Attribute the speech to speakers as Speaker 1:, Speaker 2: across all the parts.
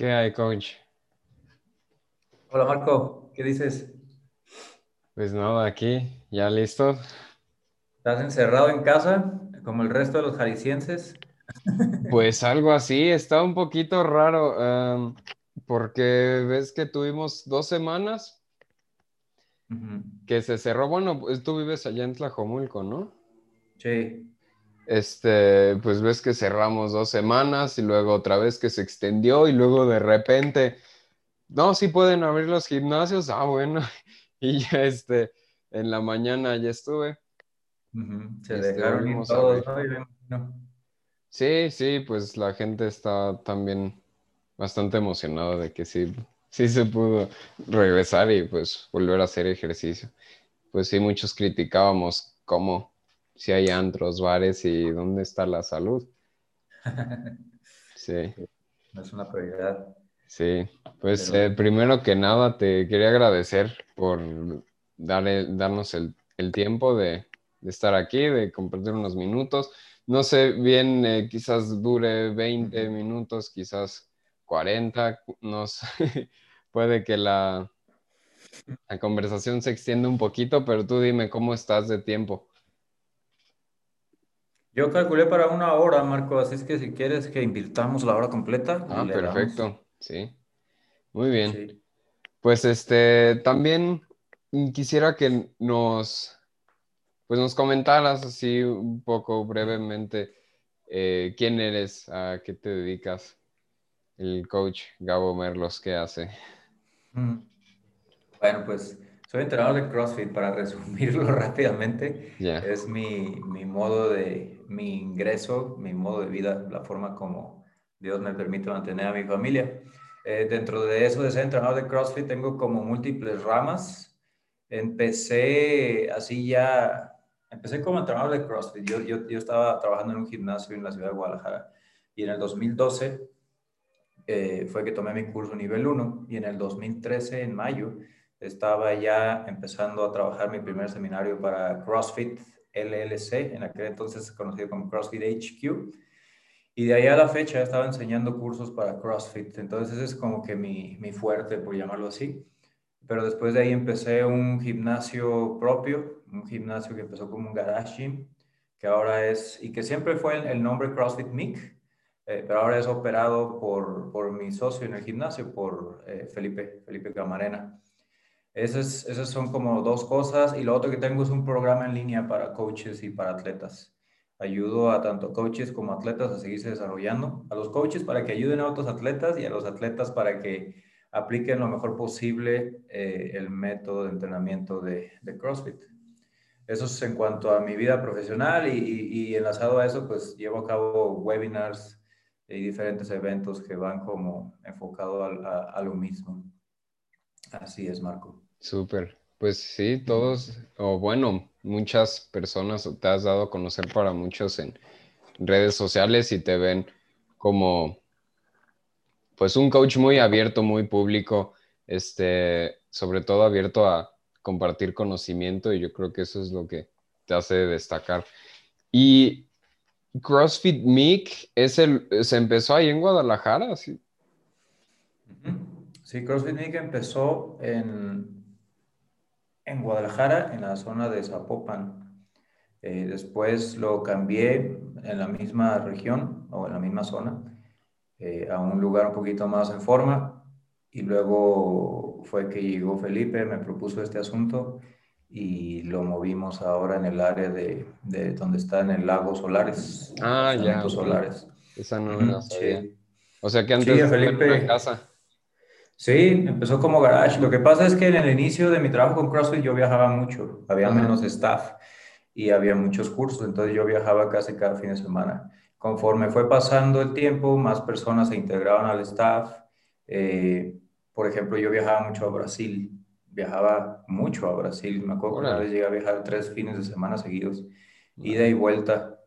Speaker 1: ¿Qué hay, coach?
Speaker 2: Hola Marco, ¿qué dices?
Speaker 1: Pues nada, aquí, ya listo.
Speaker 2: ¿Estás encerrado en casa como el resto de los jaliscienses?
Speaker 1: Pues algo así, está un poquito raro, em, porque ves que tuvimos dos semanas que se cerró. Bueno, pues tú vives allá en Tlajomulco, ¿no?
Speaker 2: Sí,
Speaker 1: Este, pues ves que cerramos dos semanas y luego otra vez que se extendió y luego de repente, no, sí pueden abrir los gimnasios, ah, bueno, y ya este, en la mañana ya estuve.
Speaker 2: Se
Speaker 1: Este,
Speaker 2: dejaron ir todos.
Speaker 1: Sí, sí, pues la gente está también bastante emocionada de que sí, sí se pudo regresar y pues volver a hacer ejercicio. Pues sí, muchos criticábamos cómo si hay antros, bares y dónde está la salud. Sí,
Speaker 2: No es una prioridad.
Speaker 1: sí. Pues
Speaker 2: Pero-
Speaker 1: eh, primero que nada te quería agradecer por dar el- darnos el, el tiempo de, de estar aquí, de compartir unos minutos. No sé bien, eh, quizás dure 20
Speaker 2: Ujú.
Speaker 1: minutos, quizás 40, no sé. Puede que la, la conversación se extienda un poquito, pero tú dime cómo estás de tiempo.
Speaker 2: Yo calculé para una hora, Marco, así es que si quieres que invirtamos la hora completa,
Speaker 1: Ah,
Speaker 2: damos.
Speaker 1: perfecto, sí. Muy bien.
Speaker 2: Sí.
Speaker 1: Pues este, también quisiera que nos, pues nos comentaras así un poco brevemente eh, quién eres, a qué te dedicas, el coach Gabo Merlos, ¿qué hace?
Speaker 2: Mm. Bueno, pues soy entrenador de CrossFit, para resumirlo rápidamente.
Speaker 1: Ya,
Speaker 2: Es mi, mi modo de, mi ingreso, mi modo de vida, la forma como Dios me permite mantener a mi familia. Eh, dentro de eso de ser entrenador de CrossFit tengo como múltiples ramas. Empecé así ya, empecé como entrenador de CrossFit. Yo, yo, yo estaba trabajando en un gimnasio en la ciudad de Guadalajara y en el 2012 eh, fue que tomé mi curso nivel 1 y en el 2013, en mayo, estaba ya empezando a trabajar mi primer seminario para CrossFit LLC, en aquel entonces conocido como CrossFit HQ. Y de ahí a la fecha estaba enseñando cursos para CrossFit. Entonces ese es como que mi, mi fuerte, por llamarlo así. Pero después de ahí empecé un gimnasio propio, un gimnasio que empezó como un garage gym, que ahora es, y que siempre fue el, nombre CrossFit Mic, eh, pero ahora es operado por, por mi socio en el gimnasio, por eh, Felipe, Felipe Camarena. Esas, esas son como dos cosas. Y lo otro que tengo es un programa en línea para coaches y para atletas. Ayudo a tanto coaches como atletas a seguirse desarrollando. A los coaches para que ayuden a otros atletas y a los atletas para que apliquen lo mejor posible eh, el método de entrenamiento de, de, CrossFit. Eso es en cuanto a mi vida profesional y, enlazado a eso, pues llevo a cabo webinars y diferentes eventos que van como enfocado a lo mismo. Así es, Marco.
Speaker 1: súper. Pues sí, todos, o bueno, muchas personas te has dado a conocer para muchos en redes sociales y te ven como, pues un coach muy abierto, muy público, este, sobre todo abierto a compartir conocimiento y yo creo que eso es lo que te hace destacar. Y CrossFit Mic es el, se empezó ahí en Guadalajara, ¿sí?
Speaker 2: Sí, CrossFit Mic empezó en, en Guadalajara, en la zona de Zapopan. Eh, después lo cambié en la misma región o en la misma zona eh, a un lugar un poquito más en forma. Y luego fue que llegó Felipe, me propuso este asunto y lo movimos ahora en el área de, de donde está en el lago Solares.
Speaker 1: Ah, ya.
Speaker 2: Solares.
Speaker 1: Esa no me la sabía.
Speaker 2: Sí.
Speaker 1: O sea que antes
Speaker 2: Sí, Felipe.
Speaker 1: una casa.
Speaker 2: Sí, empezó como garage. Lo que pasa es que en el inicio de mi trabajo con CrossFit yo viajaba mucho, había menos staff y había muchos cursos, entonces yo viajaba casi cada fin de semana. Conforme fue pasando el tiempo, más personas se integraban al staff. Eh, por ejemplo, yo viajaba mucho a Brasil, viajaba mucho a Brasil. Me acuerdo que una vez llegué a viajar tres fines de semana seguidos, ida y vuelta.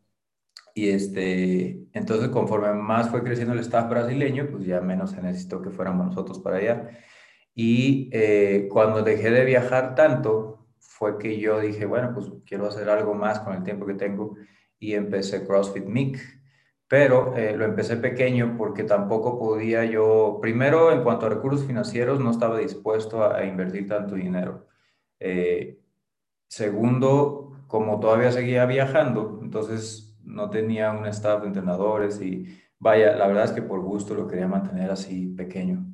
Speaker 2: Y este, entonces conforme más fue creciendo el staff brasileño, pues ya menos se necesitó que fuéramos nosotros para allá. Y eh, cuando dejé de viajar tanto, fue que yo dije, bueno, pues quiero hacer algo más con el tiempo que tengo y empecé CrossFit Mic. pero eh, lo empecé pequeño porque tampoco podía yo, primero en cuanto a recursos financieros, no estaba dispuesto a, invertir tanto dinero. Eh, segundo, como todavía seguía viajando, entonces no tenía un staff de entrenadores y vaya, la verdad es que por gusto lo quería mantener así pequeño.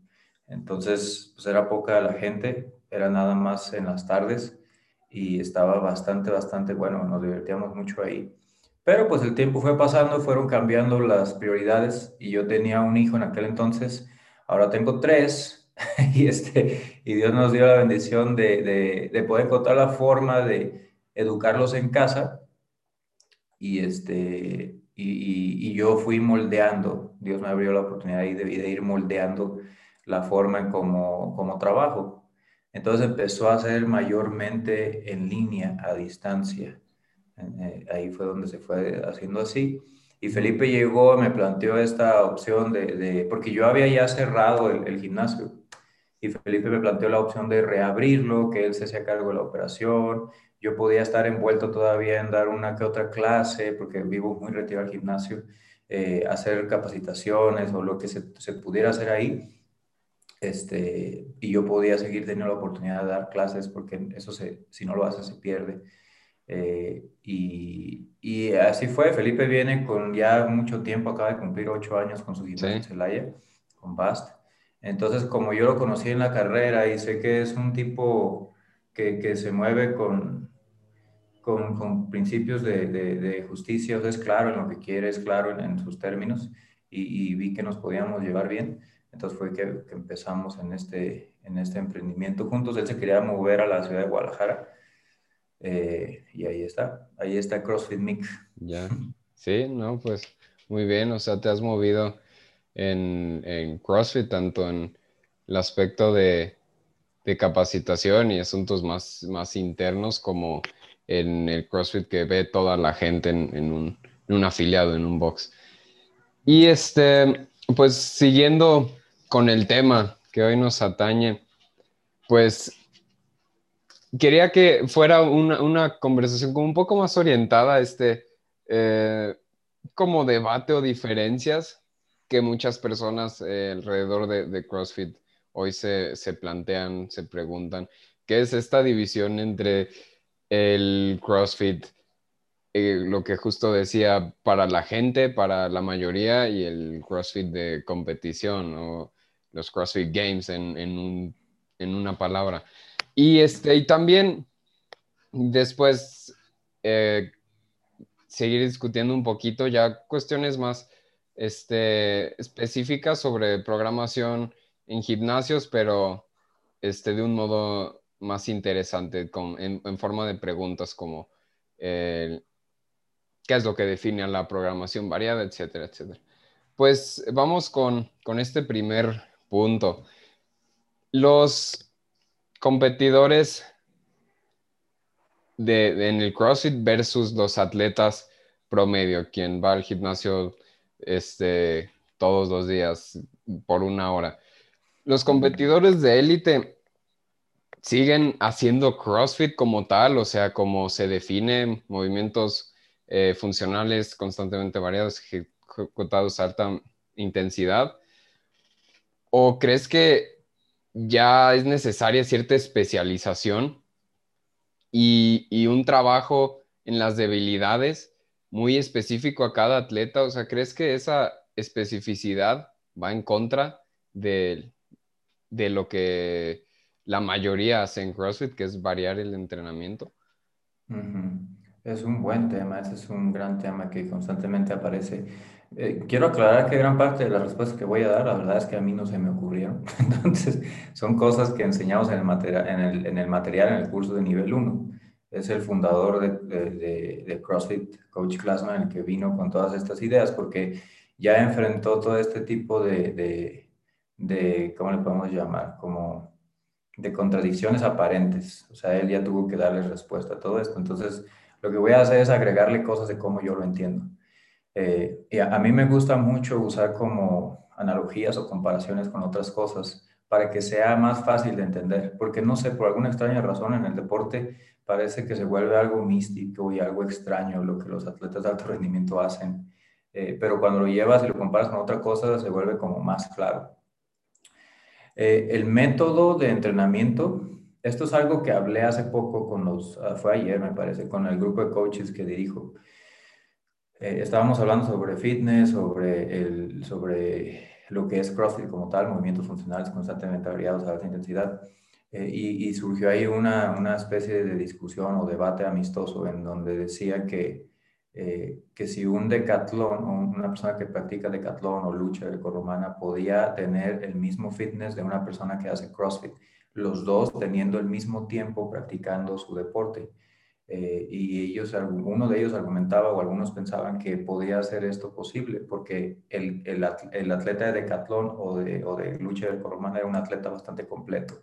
Speaker 2: Entonces, pues era poca la gente, era nada más en las tardes y estaba bastante, bastante bueno, nos divertíamos mucho ahí. Pero pues el tiempo fue pasando, fueron cambiando las prioridades y yo tenía un hijo en aquel entonces, ahora tengo tres y, este, y Dios nos dio la bendición de, de, poder encontrar la forma de educarlos en casa y, este, y, yo fui moldeando, Dios me abrió la oportunidad de, de ir moldeando la forma en cómo, cómo trabajo. Entonces empezó a ser mayormente en línea, a distancia. Eh, ahí fue donde se fue haciendo así. Y Felipe llegó, me planteó esta opción de, porque yo había ya cerrado el, gimnasio. Y Felipe me planteó la opción de reabrirlo, que él se hacía cargo de la operación. Yo podía estar envuelto todavía en dar una que otra clase, porque vivo muy retirado al gimnasio, eh, hacer capacitaciones o lo que se, se, pudiera hacer ahí. Este, y yo podía seguir teniendo la oportunidad de dar clases, porque eso se, si no lo hace se pierde. Eh, y, y, así fue, Felipe viene con ya mucho tiempo, acaba de cumplir ocho años con su gimnasio en Celaya, con Bast. Entonces, como yo lo conocí en la carrera y sé que es un tipo que, que se mueve con, con, con principios de, de, justicia, es claro en lo que quiere, es claro en, sus términos, y, y, vi que nos podíamos llevar bien. Entonces fue que, que, empezamos en este, en este emprendimiento juntos. Él se quería mover a la ciudad de Guadalajara eh, y ahí está, ahí está CrossFit Mix.
Speaker 1: Ya, sí, no, pues muy bien, o sea, te has movido en, en CrossFit, tanto en el aspecto de, de, capacitación y asuntos más, más internos, como en el CrossFit que ve toda la gente en, en, un, en un afiliado, en un box. Y este, pues siguiendo con el tema que hoy nos atañe, pues quería que fuera una, conversación como un poco más orientada a este, eh, como debate o diferencias que muchas personas eh, alrededor de, CrossFit hoy se, plantean, se preguntan, ¿qué es esta división entre el CrossFit, eh, lo que justo decía, para la gente, para la mayoría, y el CrossFit de competición o los CrossFit Games en una palabra? Y, este, y también después eh, seguir discutiendo un poquito ya cuestiones más este, específicas sobre programación en gimnasios, pero este, de un modo más interesante, en, forma de preguntas como qué es lo que define a la programación variada, etcétera, etcétera. Pues vamos con, con este primer punto. Los competidores de, en el CrossFit versus los atletas promedio, quien va al gimnasio este, todos los días por una hora. Los competidores de élite siguen haciendo CrossFit como tal, o sea, como se define, movimientos eh, funcionales constantemente variados, ejecutados a alta intensidad. ¿O crees que ya es necesaria cierta especialización y, un trabajo en las debilidades muy específico a cada atleta. O sea, ¿crees que esa especificidad va en contra de, lo que la mayoría hace en CrossFit, que es variar el entrenamiento?
Speaker 2: Es un buen tema, ese es un gran tema que constantemente aparece. Eh, quiero aclarar que gran parte de las respuestas que voy a dar, la verdad es que a mí no se me ocurrieron. Entonces, son cosas que enseñamos en el, material, en el, en el material, en el curso de nivel 1. Es el fundador de, de, CrossFit, Coach Classman, el que vino con todas estas ideas, porque ya enfrentó todo este tipo de, de, ¿cómo le podemos llamar? Como de contradicciones aparentes. O sea, él ya tuvo que darle respuesta a todo esto. Entonces, lo que voy a hacer es agregarle cosas de cómo yo lo entiendo. Eh, y a, mí me gusta mucho usar como analogías o comparaciones con otras cosas para que sea más fácil de entender, porque no sé, por alguna extraña razón en el deporte parece que se vuelve algo místico y algo extraño lo que los atletas de alto rendimiento hacen. eh, pero cuando lo llevas y lo comparas con otra cosa se vuelve como más claro. Eh, el método de entrenamiento, esto es algo que hablé hace poco con los, ah, fue ayer me parece, con el grupo de coaches que dirijo. Eh, estábamos hablando sobre fitness, sobre, el, sobre lo que es CrossFit como tal, movimientos funcionales constantemente variados a alta intensidad. y, y, surgió ahí una, una, especie de discusión o debate amistoso en donde decía que eh, que si un decatlón o una persona que practica decatlón o lucha grecorromana podía tener el mismo fitness de una persona que hace CrossFit, los dos teniendo el mismo tiempo practicando su deporte. Eh, y ellos, uno de ellos argumentaba o algunos pensaban que podía hacer esto posible porque el, el, atleta de decatlón o de, o de lucha grecorromana era un atleta bastante completo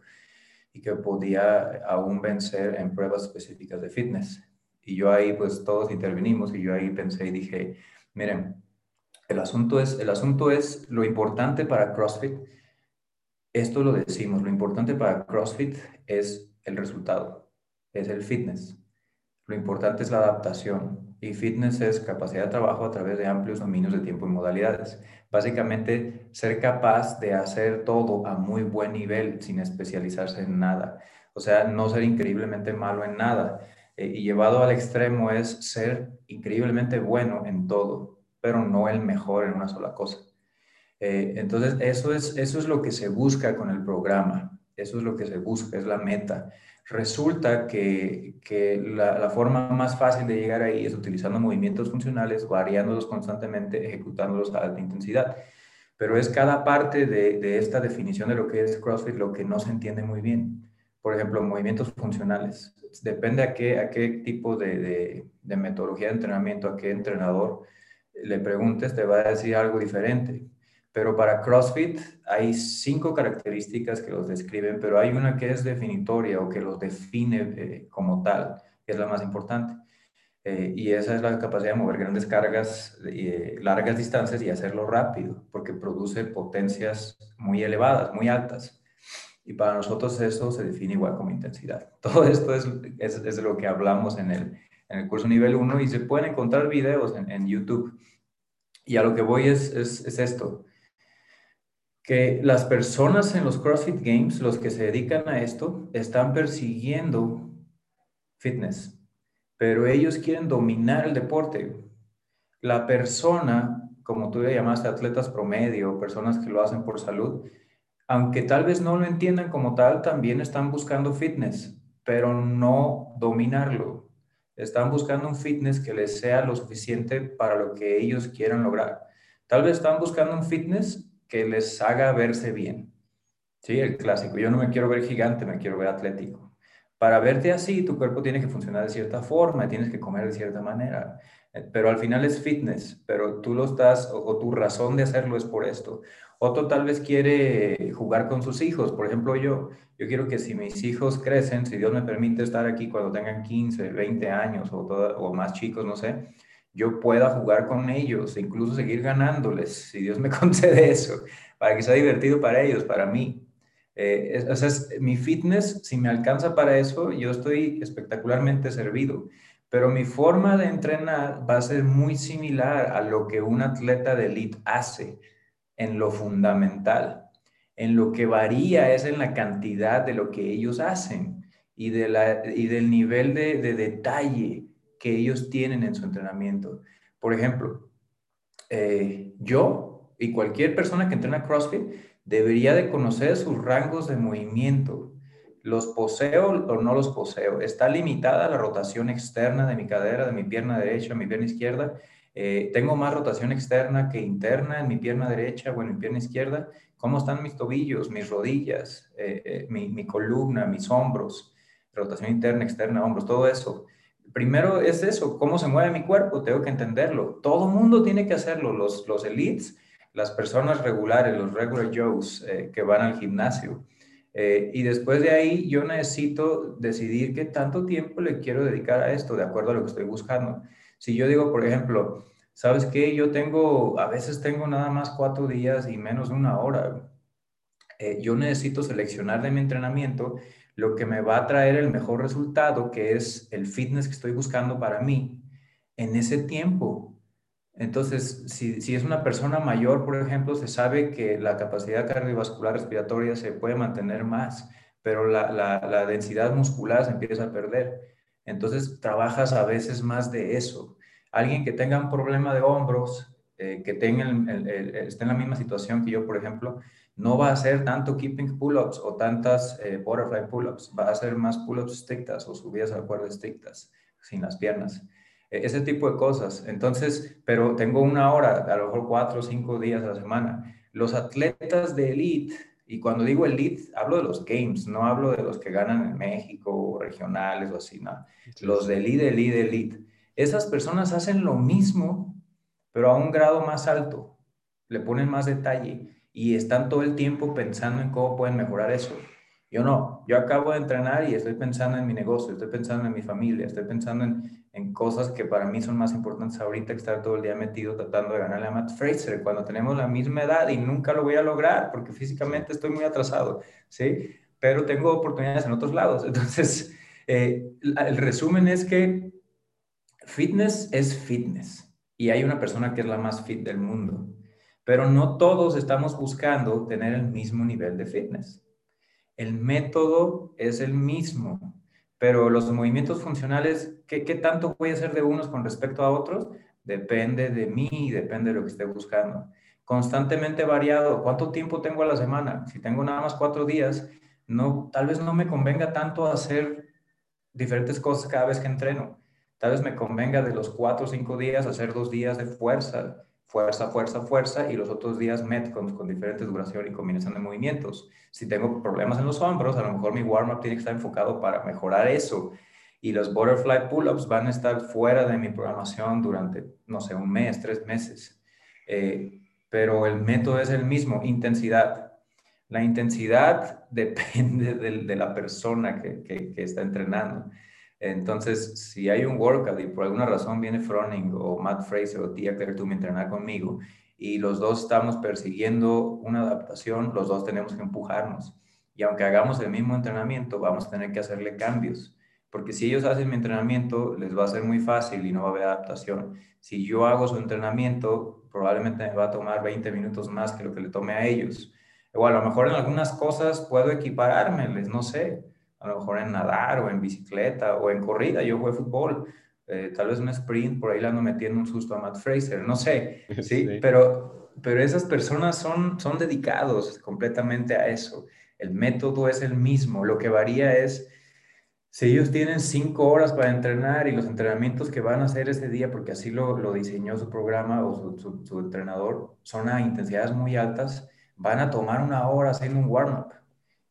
Speaker 2: y que podía aún vencer en pruebas específicas de fitness. Y yo ahí, pues todos intervenimos y yo ahí pensé y dije, miren, el asunto es, el asunto es lo importante para CrossFit. Esto lo decimos, lo importante para CrossFit es el resultado, es el fitness. Lo importante es la adaptación y fitness es capacidad de trabajo a través de amplios dominios de tiempo y modalidades. Básicamente, ser capaz de hacer todo a muy buen nivel sin especializarse en nada. O sea, no ser increíblemente malo en nada. Eh, y llevado al extremo es ser increíblemente bueno en todo, pero no el mejor en una sola cosa. Eh, entonces, eso es, eso es lo que se busca con el programa, eso es lo que se busca, es la meta. Resulta que, que la, la, forma más fácil de llegar ahí es utilizando movimientos funcionales, variándolos constantemente, ejecutándolos a alta intensidad. Pero es cada parte de, de esta definición de lo que es CrossFit lo que no se entiende muy bien. Por ejemplo, movimientos funcionales depende a qué, a qué tipo de, metodología de entrenamiento, a qué entrenador le preguntes, te va a decir algo diferente. Pero para CrossFit hay cinco características que los describen, pero hay una que es definitoria o que los define eh, como tal, que es la más importante. Eh, y esa es la capacidad de mover grandes cargas, eh, largas distancias y hacerlo rápido, porque produce potencias muy elevadas, muy altas. Y para nosotros eso se define igual como intensidad. Todo esto es, es, es lo que hablamos en el, en el curso nivel 1 y se pueden encontrar videos en, en YouTube. Y a lo que voy es, es, es, esto, que las personas en los CrossFit Games, los que se dedican a esto, están persiguiendo fitness, pero ellos quieren dominar el deporte. La persona, como tú le llamaste, atletas promedio, personas que lo hacen por salud, aunque tal vez no lo entiendan como tal, también están buscando fitness, pero no dominarlo. Están buscando un fitness que les sea lo suficiente para lo que ellos quieran lograr. Tal vez están buscando un fitness que les haga verse bien. Sí, el clásico. Yo no me quiero ver gigante, me quiero ver atlético. Para verte así, tu cuerpo tiene que funcionar de cierta forma, tienes que comer de cierta manera. Pero al final es fitness, pero tú lo estás, o, tu razón de hacerlo es por esto. Otro tal vez quiere jugar con sus hijos. Por ejemplo, yo, yo quiero que si mis hijos crecen, si Dios me permite estar aquí cuando tengan 15, 20 años o, o más chicos, no sé, yo pueda jugar con ellos, e incluso seguir ganándoles, si Dios me concede eso, para que sea divertido para ellos, para mí. Eh, o sea, mi fitness, si me alcanza para eso, yo estoy espectacularmente servido. Pero mi forma de entrenar va a ser muy similar a lo que un atleta de elite hace en lo fundamental. En lo que varía es en la cantidad de lo que ellos hacen y, del nivel de, detalle que ellos tienen en su entrenamiento. Por ejemplo, eh, yo y cualquier persona que entrena CrossFit debería de conocer sus rangos de movimiento. ¿Los poseo o no los poseo? ¿Está limitada la rotación externa de mi cadera, de mi pierna derecha, mi pierna izquierda? Eh, tengo más rotación externa que interna en mi pierna derecha o en mi pierna izquierda. ¿Cómo están mis tobillos, mis rodillas, eh, eh, mi, columna, mis hombros? Rotación interna, externa, hombros, todo eso. Primero es eso, cómo se mueve mi cuerpo, tengo que entenderlo. Todo mundo tiene que hacerlo, los, los elites, las personas regulares, los regular Joes que van al gimnasio. Y después de ahí yo necesito decidir qué tanto tiempo le quiero dedicar a esto de acuerdo a lo que estoy buscando. Si yo digo, por ejemplo, ¿sabes qué? Yo tengo, a veces tengo nada más cuatro días y menos una hora. Eh, yo necesito seleccionar de mi entrenamiento lo que me va a traer el mejor resultado, que es el fitness que estoy buscando para mí en ese tiempo. Entonces, si, es una persona mayor, por ejemplo, se sabe que la capacidad cardiovascular respiratoria se puede mantener más, pero la, densidad muscular se empieza a perder. Entonces, trabajas a veces más de eso. Alguien que tenga un problema de hombros, eh, que tenga esté en la misma situación que yo, por ejemplo, no va a hacer tanto keeping pull-ups o tantas eh, butterfly pull-ups, va a hacer más pull-ups estrictas o subidas al cuerda estrictas, sin las piernas. E-, ese tipo de cosas. Entonces, pero tengo una hora, a lo mejor cuatro o cinco días a la semana. Los atletas de elite, y cuando digo elite, hablo de los games, no hablo de los que ganan en México o regionales o así, no. Los de elite, elite, elite. Esas personas hacen lo mismo, pero a un grado más alto. Le ponen más detalle y están todo el tiempo pensando en cómo pueden mejorar eso. Yo no, yo acabo de entrenar y estoy pensando en mi negocio, estoy pensando en mi familia, estoy pensando en, en cosas que para mí son más importantes ahorita que estar todo el día metido tratando de ganarle a Matt Fraser cuando tenemos la misma edad y nunca lo voy a lograr porque físicamente estoy muy atrasado, ¿sí? Pero tengo oportunidades en otros lados. Entonces, eh, el resumen es que fitness es fitness y hay una persona que es la más fit del mundo, pero no todos estamos buscando tener el mismo nivel de fitness. El método es el mismo, pero los movimientos funcionales, ¿qué, tanto voy a hacer de unos con respecto a otros? Depende de mí, depende de lo que esté buscando. Constantemente variado, ¿cuánto tiempo tengo a la semana? Si tengo nada más cuatro días, no, tal vez no me convenga tanto hacer diferentes cosas cada vez que entreno. Tal vez me convenga de los cuatro o cinco días hacer dos días de fuerza, fuerza, fuerza, fuerza, y los otros días metcons con diferentes duración y combinación de movimientos. Si tengo problemas en los hombros, a lo mejor mi warm-up tiene que estar enfocado para mejorar eso. Y los butterfly pull-ups van a estar fuera de mi programación durante, no sé, un mes, tres meses. Eh, pero el método es el mismo, intensidad. La intensidad depende de, la persona que, está entrenando. Entonces, si hay un workout y por alguna razón viene Froning o Matt Fraser o Tia Claire me entrenar conmigo y los dos estamos persiguiendo una adaptación, los dos tenemos que empujarnos. Y aunque hagamos el mismo entrenamiento, vamos a tener que hacerle cambios. Porque si ellos hacen mi entrenamiento, les va a ser muy fácil y no va a haber adaptación. Si yo hago su entrenamiento, probablemente me va a tomar 20 minutos más que lo que le tome a ellos. O a lo mejor en algunas cosas puedo equiparármeles, no sé a lo mejor en nadar o en bicicleta o en corrida. Yo jugué fútbol, eh, tal vez un sprint, por ahí le ando metiendo un susto a Matt Fraser, no sé, ¿sí? Pero, pero esas personas son, son dedicados completamente a eso. El método es el mismo, lo que varía es si ellos tienen cinco horas para entrenar y los entrenamientos que van a hacer ese día, porque así lo, lo diseñó su programa o su, su entrenador, son a intensidades muy altas, van a tomar una hora haciendo un warm-up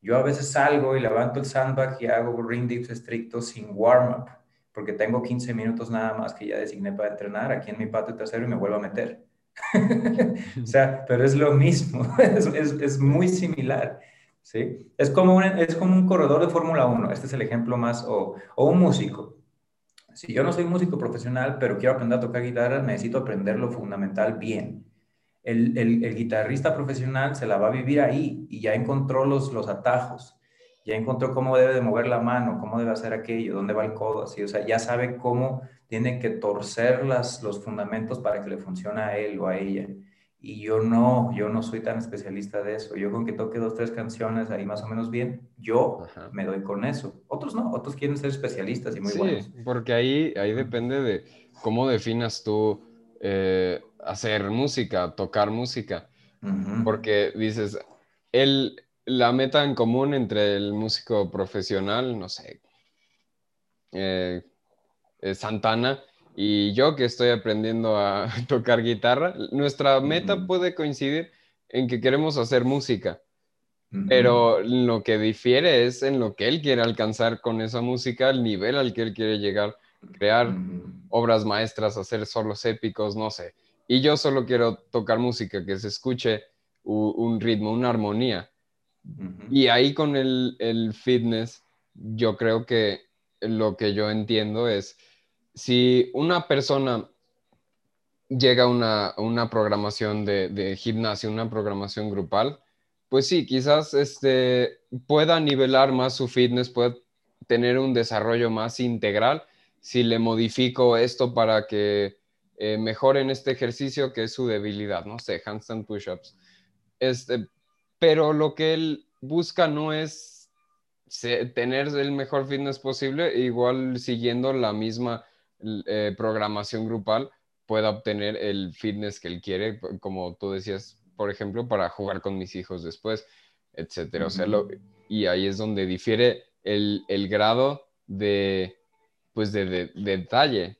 Speaker 2: yo a veces salgo y levanto el sandbag y hago ring dips estrictos sin warm-up, porque tengo 15 minutos nada más que ya designé para entrenar aquí en mi patio trasero y me vuelvo a meter. o sea, pero es lo mismo, es, es, muy similar. ¿sí? Es, como un, es como un corredor de Fórmula 1, este es el ejemplo más, o, o un músico. Si yo no soy músico profesional, pero quiero aprender a tocar guitarra, necesito aprender lo fundamental bien el, guitarrista profesional se la va a vivir ahí y ya encontró los, los atajos, ya encontró cómo debe de mover la mano, cómo debe hacer aquello, dónde va el codo, así, o sea, ya sabe cómo tiene que torcer las, los fundamentos para que le funcione a él o a ella. Y yo no, yo no soy tan especialista de eso. Yo con que toque dos, tres canciones ahí más o menos bien, yo me doy con eso. Otros no, otros quieren ser especialistas y muy buenos.
Speaker 1: Sí, porque ahí, ahí depende de cómo definas tú eh, hacer música, tocar música, porque dices, el, la meta en común entre el músico profesional, no sé, eh, Santana, y yo que estoy aprendiendo a tocar guitarra, nuestra meta puede coincidir en que queremos hacer música, pero lo que difiere es en lo que él quiere alcanzar con esa música, el nivel al que él quiere llegar, crear obras maestras, hacer solos épicos, no sé. Y yo solo quiero tocar música que se escuche un ritmo, una armonía. Y ahí con el, el, fitness, yo creo que lo que yo entiendo es, si una persona llega a una, una programación de, de, gimnasio, una programación grupal, pues sí, quizás este, pueda nivelar más su fitness, pueda tener un desarrollo más integral si le modifico esto para que eh, mejor en este ejercicio que es su debilidad, no sé, handstand push-ups. Este, pero lo que él busca no es tener el mejor fitness posible, igual siguiendo la misma eh, programación grupal pueda obtener el fitness que él quiere, como tú decías, por ejemplo, para jugar con mis hijos después, etcétera. O sea, y ahí es donde difiere el, el grado de, pues, de, de, detalle,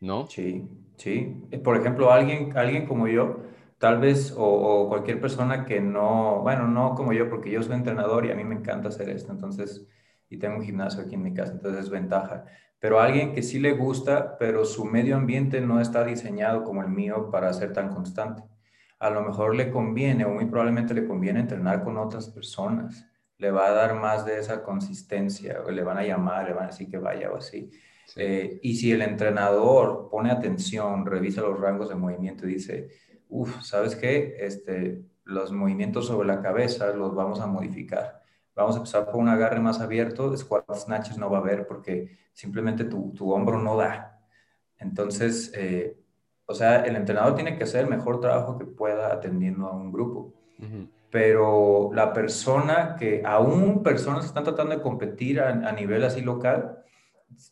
Speaker 1: ¿no?
Speaker 2: Sí, sí. Por ejemplo, alguien, alguien como yo, tal vez, o, o, cualquier persona que no, bueno, no como yo, porque yo soy entrenador y a mí me encanta hacer esto, entonces, y tengo un gimnasio aquí en mi casa, entonces es ventaja pero alguien que sí le gusta, pero su medio ambiente no está diseñado como el mío para ser tan constante. A lo mejor le conviene o muy probablemente le conviene entrenar con otras personas. Le va a dar más de esa consistencia, o le van a llamar, le van a decir que vaya o así. Eh, y si el entrenador pone atención, revisa los rangos de movimiento y dice, uff, ¿sabes qué? Este, los movimientos sobre la cabeza los vamos a modificar vamos a empezar por un agarre más abierto, squat snatches no va a haber porque simplemente tu, tu hombro no da. Entonces, eh, o sea, el entrenador tiene que hacer el mejor trabajo que pueda atendiendo a un grupo. Pero la persona que, aún personas que están tratando de competir a, nivel así local,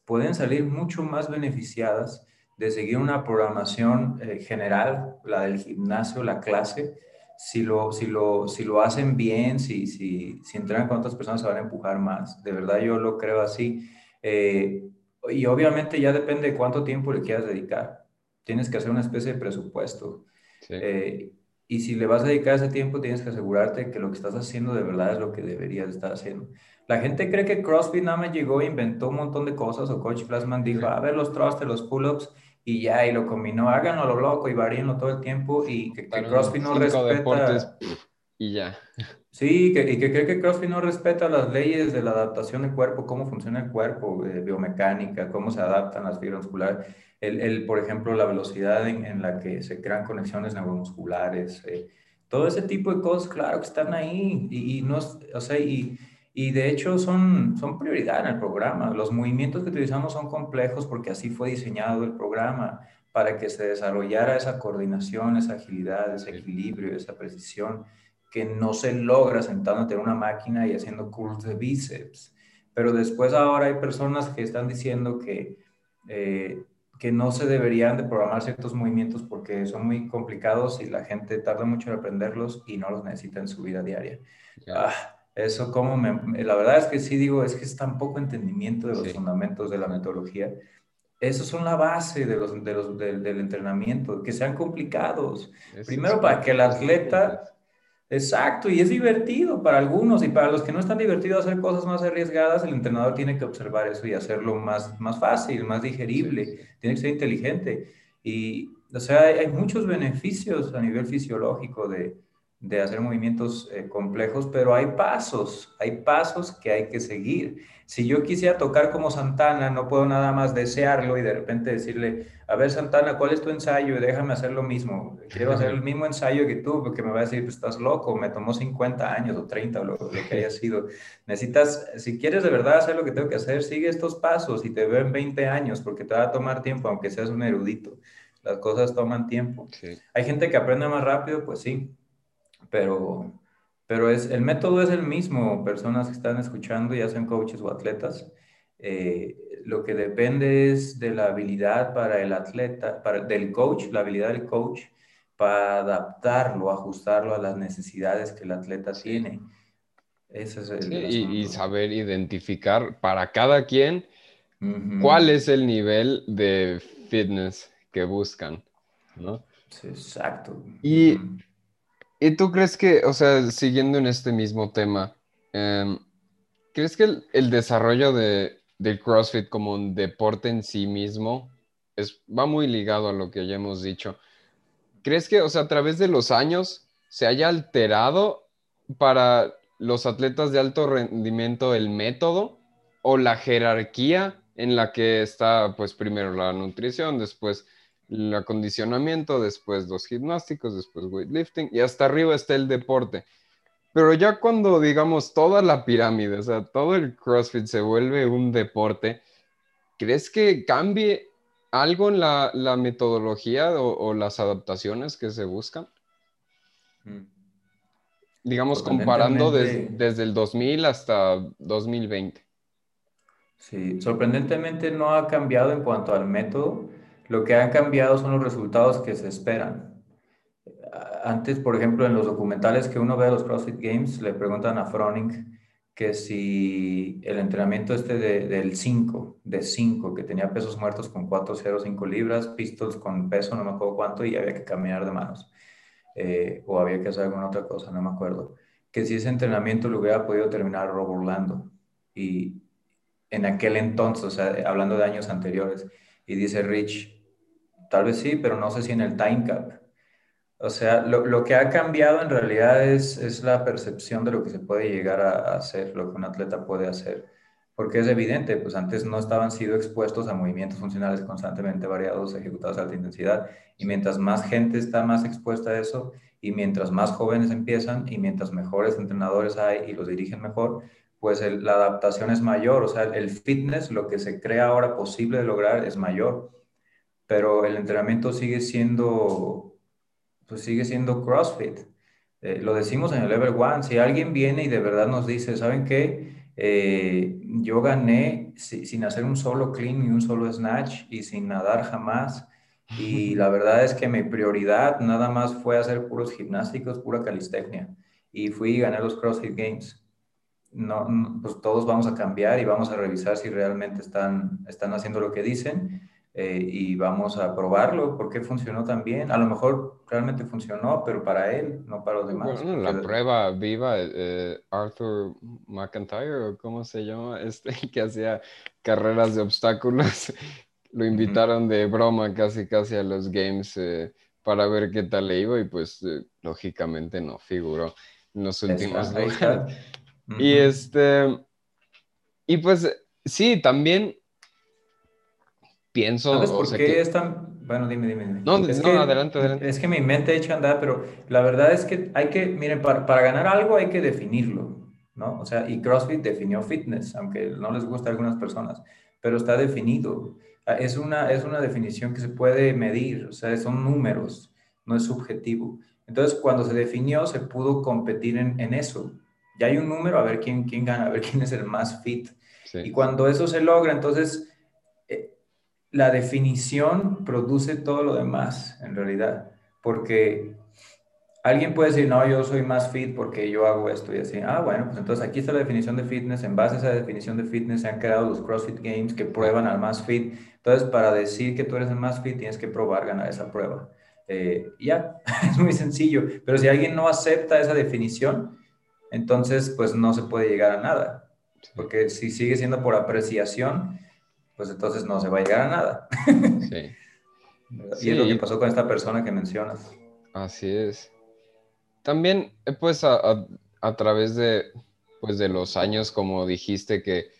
Speaker 2: pueden salir mucho más beneficiadas de seguir una programación eh, general, la del gimnasio, la clase, si lo, si lo, si lo hacen bien, si, si, si entrenan con otras personas, se van a empujar más. De verdad, yo lo creo así. Eh, y obviamente ya depende de cuánto tiempo le quieras dedicar. Tienes que hacer una especie de presupuesto. Eh, y si le vas a dedicar ese tiempo, tienes que asegurarte que lo que estás haciendo de verdad es lo que deberías estar haciendo. La gente cree que CrossFit nada más llegó e inventó un montón de cosas, o Coach Plasman dijo, a ver los thrusters, los pull-ups, y ya, y lo combinó, háganlo a lo loco y varíenlo todo el tiempo y que, CrossFit no respeta...
Speaker 1: y ya.
Speaker 2: Sí, que, y que cree que CrossFit no respeta las leyes de la adaptación del cuerpo, cómo funciona el cuerpo, eh, biomecánica, cómo se adaptan las fibras musculares. El, el, por ejemplo, la velocidad en, en, la que se crean conexiones neuromusculares, eh, todo ese tipo de cosas, claro que están ahí. Y, y no, o sea, y, y de hecho son, son prioridad en el programa. Los movimientos que utilizamos son complejos porque así fue diseñado el programa para que se desarrollara esa coordinación, esa agilidad, ese equilibrio, esa precisión que no se logra sentándote en una máquina y haciendo curls de bíceps. Pero después ahora hay personas que están diciendo que, eh, que no se deberían de programar ciertos movimientos porque son muy complicados y la gente tarda mucho en aprenderlos y no los necesita en su vida diaria. Ah, eso como me, la verdad es que sí digo, es que es tan poco entendimiento de los fundamentos de la metodología. Esos son la base de los, de los, del entrenamiento, que sean complicados. Primero para que el atleta, exacto, y es divertido para algunos y para los que no están divertidos hacer cosas más arriesgadas, el entrenador tiene que observar eso y hacerlo más, más fácil, más digerible, tiene que ser inteligente. Y, o sea, hay muchos beneficios a nivel fisiológico de, de hacer movimientos eh, complejos, pero hay pasos, hay pasos que hay que seguir. Si yo quisiera tocar como Santana, no puedo nada más desearlo y de repente decirle, a ver Santana, ¿cuál es tu ensayo? Déjame hacer lo mismo. Quiero hacer el mismo ensayo que tú, porque me va a decir, pues estás loco, me tomó 50 años o 30 o lo, lo que haya sido. Necesitas, si quieres de verdad hacer lo que tengo que hacer, sigue estos pasos y te veo en 20 años, porque te va a tomar tiempo, aunque seas un erudito. Las cosas toman tiempo. Hay gente que aprende más rápido, pues sí, pero, pero es, el método es el mismo, personas que están escuchando, ya sean coaches o atletas. Eh, lo que depende es de la habilidad para el atleta, para, del coach, la habilidad del coach para adaptarlo, ajustarlo a las necesidades que el atleta tiene.
Speaker 1: Ese es el, y, saber identificar para cada quien cuál es el nivel de fitness que buscan, ¿no?
Speaker 2: exacto.
Speaker 1: Y ¿Y tú crees que, o sea, siguiendo en este mismo tema, em, ¿crees que el, desarrollo de, del CrossFit como un deporte en sí mismo es, va muy ligado a lo que ya hemos dicho? ¿Crees que, o sea, a través de los años se haya alterado para los atletas de alto rendimiento el método o la jerarquía en la que está, pues primero la nutrición, después el acondicionamiento, después los gimnásticos, después weightlifting y hasta arriba está el deporte. Pero ya cuando, digamos, toda la pirámide, o sea, todo el CrossFit se vuelve un deporte, ¿crees que cambie algo en la, metodología o, las adaptaciones que se buscan. Mm. Digamos, comparando desde el 2000 hasta 2020.
Speaker 2: Sí, sorprendentemente no ha cambiado en cuanto al método. Lo que han cambiado son los resultados que se esperan. Antes, por ejemplo, en los documentales que uno ve de los CrossFit Games, le preguntan a Froning que si el entrenamiento este del 5, de 5, que tenía pesos muertos con 4, 0, 5 libras, pistols con peso, no me acuerdo cuánto, y había que caminar de manos. Eh, o había que hacer alguna otra cosa, no me acuerdo. Que si ese entrenamiento lo hubiera podido terminar Rob Orlando. Y en aquel entonces, o sea, hablando de años anteriores. Y dice Rich, tal vez sí, pero no sé si en el time cap. O sea, lo, que ha cambiado en realidad es, es, la percepción de lo que se puede llegar a, hacer, lo que un atleta puede hacer. Porque es evidente, pues antes no estaban sido expuestos a movimientos funcionales constantemente variados, ejecutados a alta intensidad. Y mientras más gente está más expuesta a eso, y mientras más jóvenes empiezan, y mientras mejores entrenadores hay y los dirigen mejor, pues la adaptación es mayor. O sea, el fitness, lo que se crea ahora posible de lograr es mayor. Pero el entrenamiento sigue siendo pues sigue siendo CrossFit. Eh, lo decimos en el Level One, si alguien viene y de verdad nos dice, ¿saben qué? Eh, yo gané sin hacer un solo clean ni un solo snatch y sin nadar jamás. Y la verdad es que mi prioridad nada más fue hacer puros gimnásticos, pura calistecnia. Y fui y gané los CrossFit Games. No, pues todos vamos a cambiar y vamos a revisar si realmente están, están haciendo lo que dicen eh, y vamos a probarlo porque funcionó tan bien. A lo mejor realmente funcionó, pero para él, no para los demás.
Speaker 1: Bueno, la prueba viva, eh, Arthur McIntyre, ¿cómo se llama? Este que hacía carreras de obstáculos, lo invitaron de broma casi casi a los games eh, para ver qué tal le iba y pues lógicamente no figuró en los últimos lugares. Y este, y pues sí, también pienso...
Speaker 2: ¿Sabes por qué es tan...? Bueno, dime, dime, dime.
Speaker 1: No, es que, adelante, adelante.
Speaker 2: Es que mi mente ha hecho andar, pero la verdad es que hay que, miren, para, para, ganar algo hay que definirlo, ¿no? O sea, y CrossFit definió fitness, aunque no les gusta a algunas personas, pero está definido. Ah, es una, es una definición que se puede medir, o sea, son números, no es subjetivo. Entonces, cuando se definió, se pudo competir en, en eso. Ya hay un número, a ver quién, quién gana, a ver quién es el más fit. Y cuando eso se logra, entonces la definición produce todo lo demás, en realidad, porque alguien puede decir, no, yo soy más fit porque yo hago esto y así. Ah, bueno, pues entonces aquí está la definición de fitness. En base a esa definición de fitness se han creado los CrossFit Games que prueban al más fit. Entonces, para decir que tú eres el más fit, tienes que probar ganar esa prueba. Eh, ya, es muy sencillo. Pero si alguien no acepta esa definición, entonces, pues no se puede llegar a nada. Porque si sigue siendo por apreciación, pues entonces no se va a llegar a nada. Sí. y es lo que pasó con esta persona que mencionas.
Speaker 1: Así es. También, eh, pues, a, a, través de, pues, de los años, como dijiste, que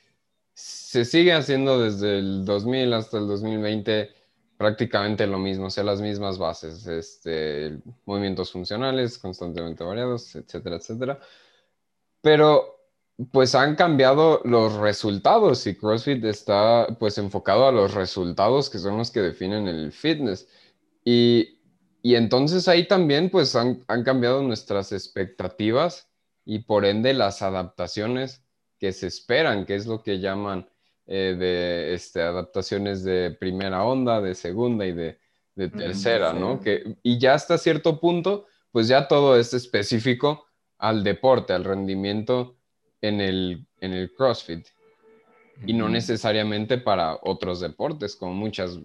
Speaker 1: se sigue haciendo desde el 2000 hasta el 2020 prácticamente lo mismo, o sea, las mismas bases, este, movimientos funcionales constantemente variados, etcétera, etcétera. Pero pues han cambiado los resultados y CrossFit está pues enfocado a los resultados que son los que definen el fitness. Y, entonces ahí también pues han, cambiado nuestras expectativas y por ende las adaptaciones que se esperan, que es lo que llaman eh, de este, adaptaciones de primera onda, de segunda y de, tercera, ¿no? Que, y ya hasta cierto punto, pues ya todo es específico al deporte, al rendimiento en el, en el CrossFit y no necesariamente para otros deportes, como muchas,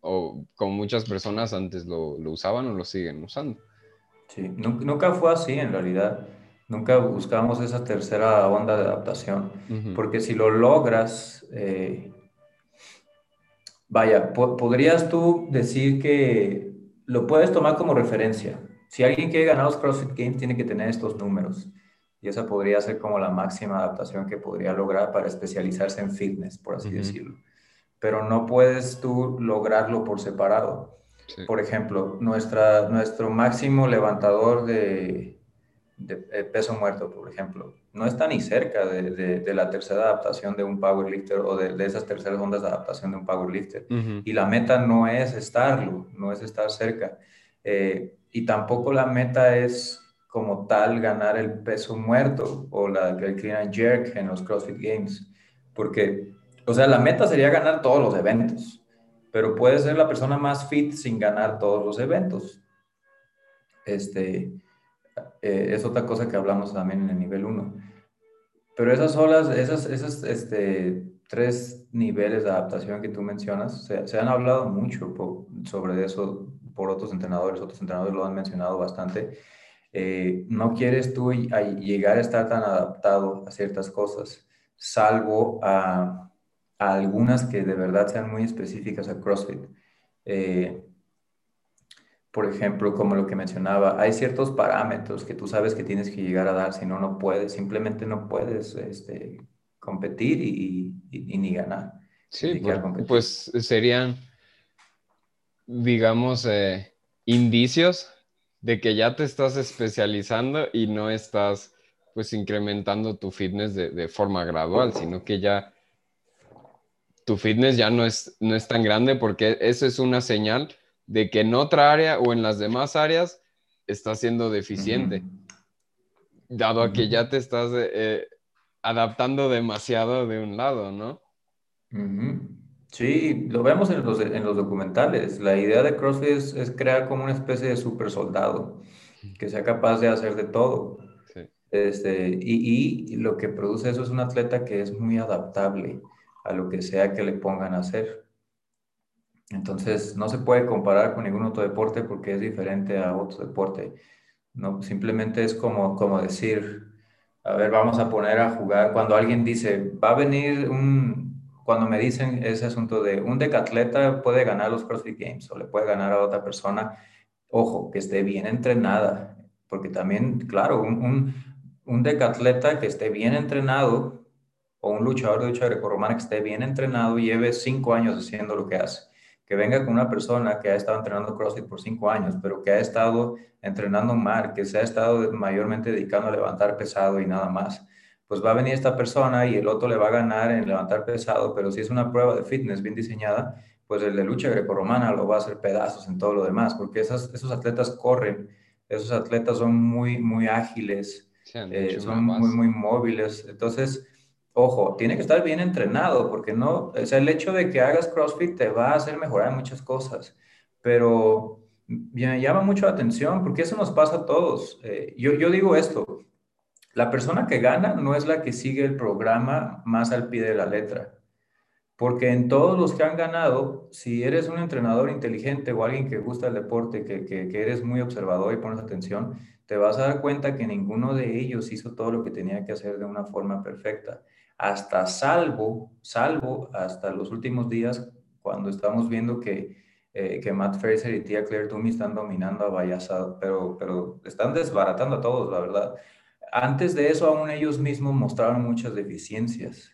Speaker 1: o como muchas personas antes lo, lo usaban o lo siguen usando.
Speaker 2: Sí, nunca fue así en realidad. Nunca buscamos esa tercera onda de adaptación, porque si lo logras, eh, vaya, podrías tú decir que lo puedes tomar como referencia. Si alguien quiere ganar los CrossFit Games, tiene que tener estos números y esa podría ser como la máxima adaptación que podría lograr para especializarse en fitness, por así decirlo. Pero no puedes tú lograrlo por separado. Por ejemplo, nuestra, nuestro máximo levantador de, de peso muerto, por ejemplo, no está ni cerca de, de, la tercera adaptación de un powerlifter o de, esas terceras ondas de adaptación de un powerlifter. Y la meta no es estarlo, no es estar cerca. Eh, y tampoco la meta es como tal ganar el peso muerto o la, el jerk en los CrossFit Games. Porque, o sea, la meta sería ganar todos los eventos, pero puedes ser la persona más fit sin ganar todos los eventos. Este, eh, es otra cosa que hablamos también en el nivel 1. Pero esas olas, esas, esas este, tres niveles de adaptación que tú mencionas, se, se han hablado mucho sobre eso por otros entrenadores, otros entrenadores lo han mencionado bastante. Eh, no quieres tú llegar a estar tan adaptado a ciertas cosas, salvo a, a algunas que de verdad sean muy específicas a CrossFit. Eh, por ejemplo, como lo que mencionaba, hay ciertos parámetros que tú sabes que tienes que llegar a dar, si no, no puedes, simplemente no puedes este, competir y, ni ganar.
Speaker 1: Sí, pues, serían, digamos, eh, indicios de que ya te estás especializando y no estás pues incrementando tu fitness de, de, forma gradual, sino que ya tu fitness ya no es, no es tan grande porque eso es una señal de que en otra área o en las demás áreas está siendo deficiente, dado a que ya te estás eh, eh, adaptando demasiado de un lado, ¿no?
Speaker 2: Sí, lo vemos en los, en los documentales. La idea de CrossFit es, crear como una especie de super soldado que sea capaz de hacer de todo. Este, y, y, lo que produce eso es un atleta que es muy adaptable a lo que sea que le pongan a hacer. Entonces, no se puede comparar con ningún otro deporte porque es diferente a otro deporte. No, simplemente es como, como decir, a ver, vamos a poner a jugar. Cuando alguien dice, va a venir un, cuando me dicen ese asunto de un decatleta puede ganar los CrossFit Games o le puede ganar a otra persona, ojo, que esté bien entrenada, porque también, claro, un, un, un decatleta que esté bien entrenado o un luchador de lucha grecorromana que esté bien entrenado y lleve cinco años haciendo lo que hace. Que venga con una persona que ha estado entrenando CrossFit por cinco años, pero que ha estado entrenando mar, que se ha estado mayormente dedicando a levantar pesado y nada más, pues va a venir esta persona y el otro le va a ganar en levantar pesado, pero si es una prueba de fitness bien diseñada, pues el de lucha grecorromana lo va a hacer pedazos en todo lo demás, porque esos atletas corren, esos atletas son muy, muy ágiles, eh, son muy, muy móviles. Entonces, ojo, tiene que estar bien entrenado, porque no, o sea, el hecho de que hagas CrossFit te va a hacer mejorar muchas cosas, pero me llama mucho la atención porque eso nos pasa a todos. Eh, yo, yo digo esto, la persona que gana no es la que sigue el programa más al pie de la letra, porque en todos los que han ganado, si eres un entrenador inteligente o alguien que gusta el deporte, que, que, eres muy observador y pones atención, te vas a dar cuenta que ninguno de ellos hizo todo lo que tenía que hacer de una forma perfecta hasta salvo, salvo hasta los últimos días cuando estamos viendo que, eh, que Matt Fraser y Tia Claire Toomey están dominando a Bayasa, pero, pero están desbaratando a todos, la verdad. Antes de eso, aún ellos mismos mostraron muchas deficiencias.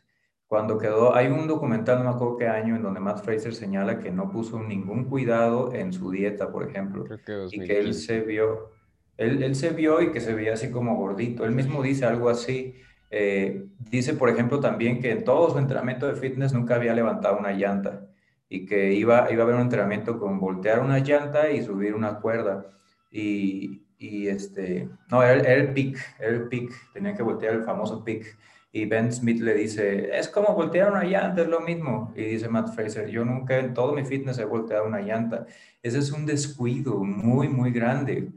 Speaker 2: Cuando quedó, hay un documental, no me acuerdo qué año, en donde Matt Fraser señala que no puso ningún cuidado en su dieta, por ejemplo, y que él se vio, él, él se vio y que se veía así como gordito. Él mismo dice algo así, eh, dice, por ejemplo, también que en todo su entrenamiento de fitness nunca había levantado una llanta y que iba, iba a haber un entrenamiento con voltear una llanta y subir una cuerda. Y, y este, no, era, el pick, era el pick, tenía que voltear el famoso pick. Y Ben Smith le dice, es como voltear una llanta, es lo mismo. Y dice Matt Fraser, yo nunca en todo mi fitness he volteado una llanta. Ese es un descuido muy, muy grande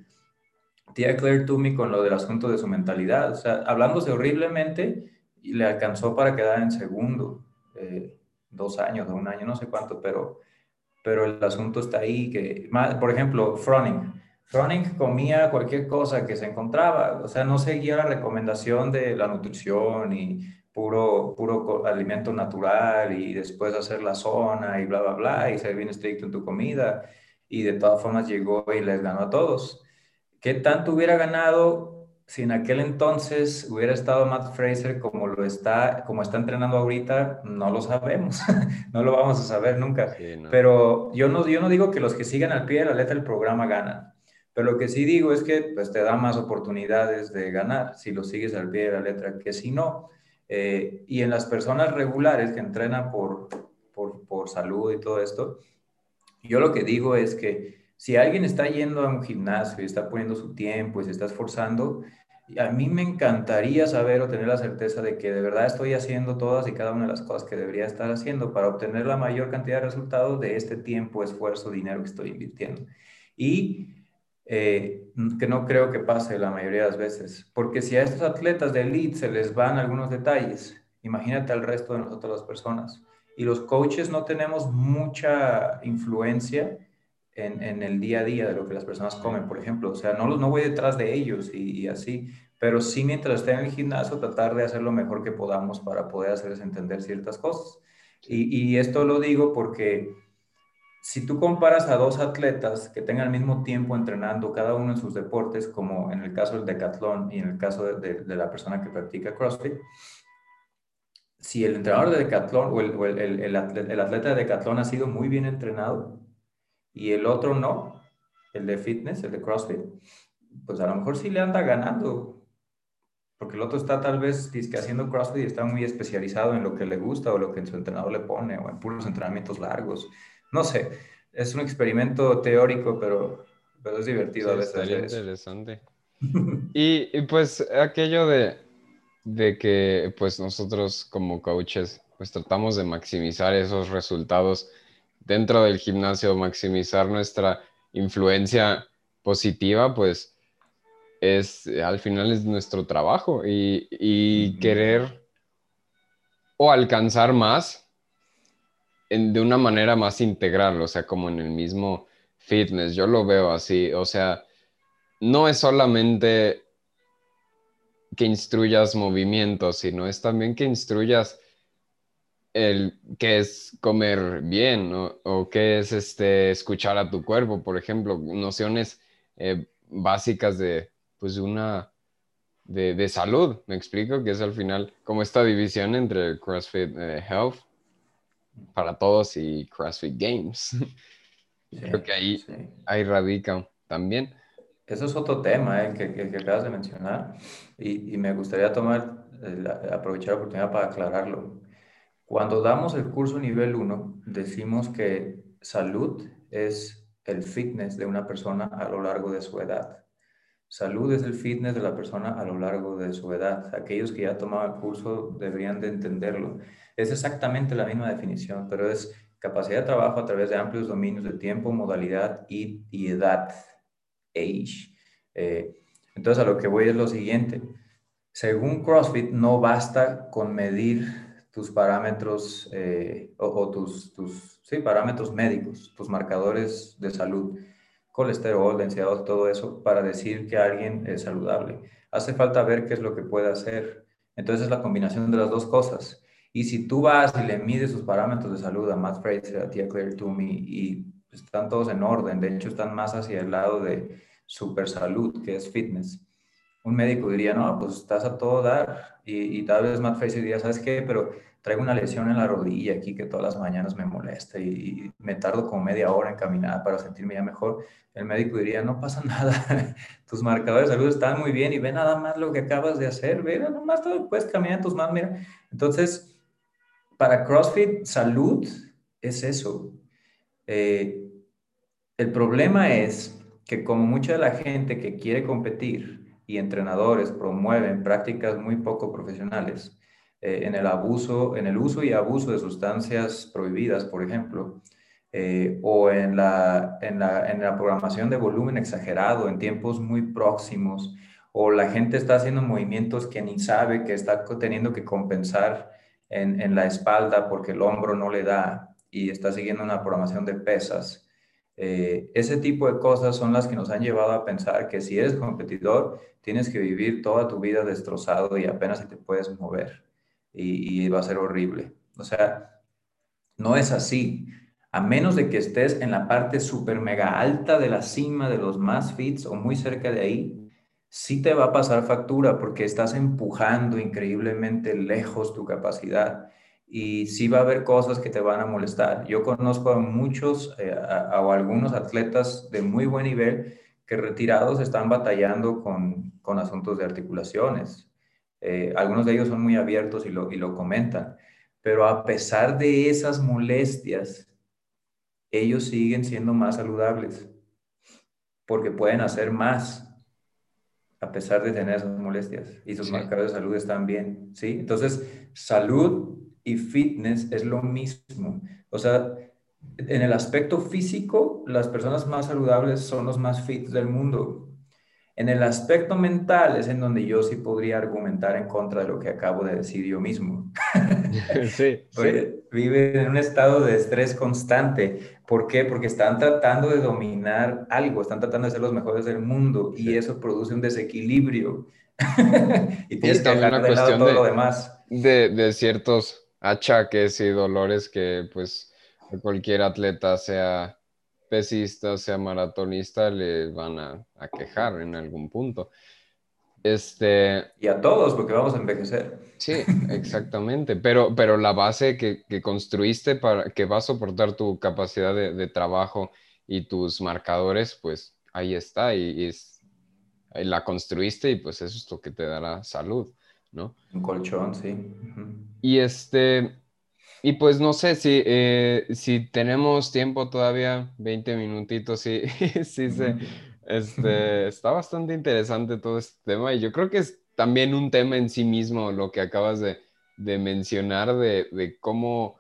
Speaker 2: tía Claire Toomey con lo del asunto de su mentalidad. O sea, hablándose horriblemente, y le alcanzó para quedar en segundo, eh, dos años un año, no sé cuánto, pero, pero el asunto está ahí. Que, por ejemplo, Froning. Froning comía cualquier cosa que se encontraba, o sea, no seguía la recomendación de la nutrición y puro, puro alimento natural y después hacer la zona y bla, bla, bla, y ser bien estricto en tu comida. Y de todas formas llegó y les ganó a todos. ¿Qué tanto hubiera ganado si en aquel entonces hubiera estado Matt Fraser como lo está, como está entrenando ahorita? No lo sabemos, no lo vamos a saber nunca. Pero yo no, yo no digo que los que sigan al pie de la letra del programa ganan, Pero lo que sí digo es que pues, te da más oportunidades de ganar si lo sigues al pie de la letra que si no. Eh, y en las personas regulares que entrenan por, por, por salud y todo esto, yo lo que digo es que si alguien está yendo a un gimnasio y está poniendo su tiempo y se está esforzando, a mí me encantaría saber o tener la certeza de que de verdad estoy haciendo todas y cada una de las cosas que debería estar haciendo para obtener la mayor cantidad de resultados de este tiempo, esfuerzo, dinero que estoy invirtiendo. Y eh, que no creo que pase la mayoría de las veces, porque si a estos atletas de elite se les van algunos detalles, imagínate al resto de nosotros las personas. Y los coaches no tenemos mucha influencia en, el día a día de lo que las personas comen, por ejemplo. O sea, no, no voy detrás de ellos y, así, pero sí mientras esté en el gimnasio tratar de hacer lo mejor que podamos para poder hacerles entender ciertas cosas. Y, y esto lo digo porque si tú comparas a dos atletas que tengan el mismo tiempo entrenando cada uno en sus deportes, como en el caso del decatlón y en el caso de, la persona que practica CrossFit, si el entrenador de decatlón o, el, atleta de decatlón ha sido muy bien entrenado, y el otro no, el de fitness, el de CrossFit, pues a lo mejor sí le anda ganando, porque el otro está tal vez haciendo CrossFit y está muy especializado en lo que le gusta o lo que su entrenador le pone o en puros entrenamientos largos. No sé, es un experimento teórico, pero, pero es divertido a veces.
Speaker 1: Estaría interesante. y, y, pues aquello de, de que pues nosotros como coaches pues tratamos de maximizar esos resultados dentro del gimnasio, maximizar nuestra influencia positiva, pues es, al final es nuestro trabajo y, querer o alcanzar más de una manera más integral, o sea, como en el mismo fitness, yo lo veo así, o sea, no es solamente que instruyas movimientos, sino es también que instruyas el qué es comer bien o qué es este, escuchar a tu cuerpo, por ejemplo, nociones eh, básicas de, pues, una, de, salud, me explico, que es al final como esta división entre CrossFit eh, Health para todos y CrossFit Games. Creo que ahí, ahí radica también.
Speaker 2: Eso es otro tema eh, que, que, acabas de mencionar y, y me gustaría tomar, aprovechar la oportunidad para aclararlo. Cuando damos el curso nivel 1, decimos que salud es el fitness de una persona a lo largo de su edad. Salud es el fitness de la persona a lo largo de su edad. Aquellos que ya tomaban el curso deberían de entenderlo. Es exactamente la misma definición, pero es capacidad de trabajo a través de amplios dominios de tiempo, modalidad y, edad, age. Eh, entonces a lo que voy es lo siguiente. Según CrossFit, no basta con medir tus parámetros eh, o, tus, tus sí, parámetros médicos, tus marcadores de salud, colesterol, densidad, todo eso, para decir que alguien es saludable. Hace falta ver qué es lo que puede hacer. Entonces es la combinación de las dos cosas. Y si tú vas y le mides sus parámetros de salud a Matt Fraser, a Tia Claire Toomey, y están todos en orden, de hecho están más hacia el lado de super salud, que es fitness un médico diría, no, pues estás a todo dar. Y, tal vez Matt Fraser diría, ¿sabes qué? Pero traigo una lesión en la rodilla aquí que todas las mañanas me molesta y, me tardo como media hora en caminar para sentirme ya mejor. El médico diría, no pasa nada, tus marcadores de salud están muy bien y ve nada más lo que acabas de hacer, ve nada más puedes caminar tus manos, mira. Entonces, para CrossFit, salud es eso. Eh, el problema es que como mucha de la gente que quiere competir, y entrenadores promueven prácticas muy poco profesionales eh, en el abuso, en el uso y abuso de sustancias prohibidas, por ejemplo, eh, o en la, en, la, en la programación de volumen exagerado en tiempos muy próximos, o la gente está haciendo movimientos que ni sabe que está teniendo que compensar en, la espalda porque el hombro no le da y está siguiendo una programación de pesas eh, ese tipo de cosas son las que nos han llevado a pensar que si eres competidor, tienes que vivir toda tu vida destrozado y apenas si te puedes mover y, va a ser horrible. O sea, no es así. A menos de que estés en la parte súper mega alta de la cima de los más fits o muy cerca de ahí, sí te va a pasar factura porque estás empujando increíblemente lejos tu capacidad y sí va a haber cosas que te van a molestar. Yo conozco a muchos eh, o algunos atletas de muy buen nivel que retirados están batallando con, con asuntos de articulaciones. Eh, algunos de ellos son muy abiertos y lo, y lo comentan, pero a pesar de esas molestias, ellos siguen siendo más saludables porque pueden hacer más a pesar de tener esas molestias y sus marcadores de salud están bien, ¿sí? Entonces, salud y fitness es lo mismo. O sea, en el aspecto físico, las personas más saludables son los más fit del mundo. En el aspecto mental es en donde yo sí podría argumentar en contra de lo que acabo de decir yo mismo.
Speaker 1: sí, sí.
Speaker 2: Viven en un estado de estrés constante. ¿Por qué? Porque están tratando de dominar algo, están tratando de ser los mejores del mundo y eso produce un desequilibrio. y tienes que dejar de lado todo lo demás.
Speaker 1: De, de ciertos achaques y dolores que pues cualquier atleta sea pesista, sea maratonista, le van a, quejar en algún punto. Este...
Speaker 2: Y a todos, porque vamos a envejecer.
Speaker 1: Sí, exactamente. Pero, pero la base que, construiste para que va a soportar tu capacidad de, trabajo y tus marcadores, pues ahí está. Y, la construiste y pues eso es lo que te dará salud, ¿no?
Speaker 2: Un colchón, sí.
Speaker 1: Y este, y pues no sé si, eh, si tenemos tiempo todavía, 20 minutitos, sí, sí, sí. Este, está bastante interesante todo este tema y yo creo que es también un tema en sí mismo lo que acabas de, mencionar de, cómo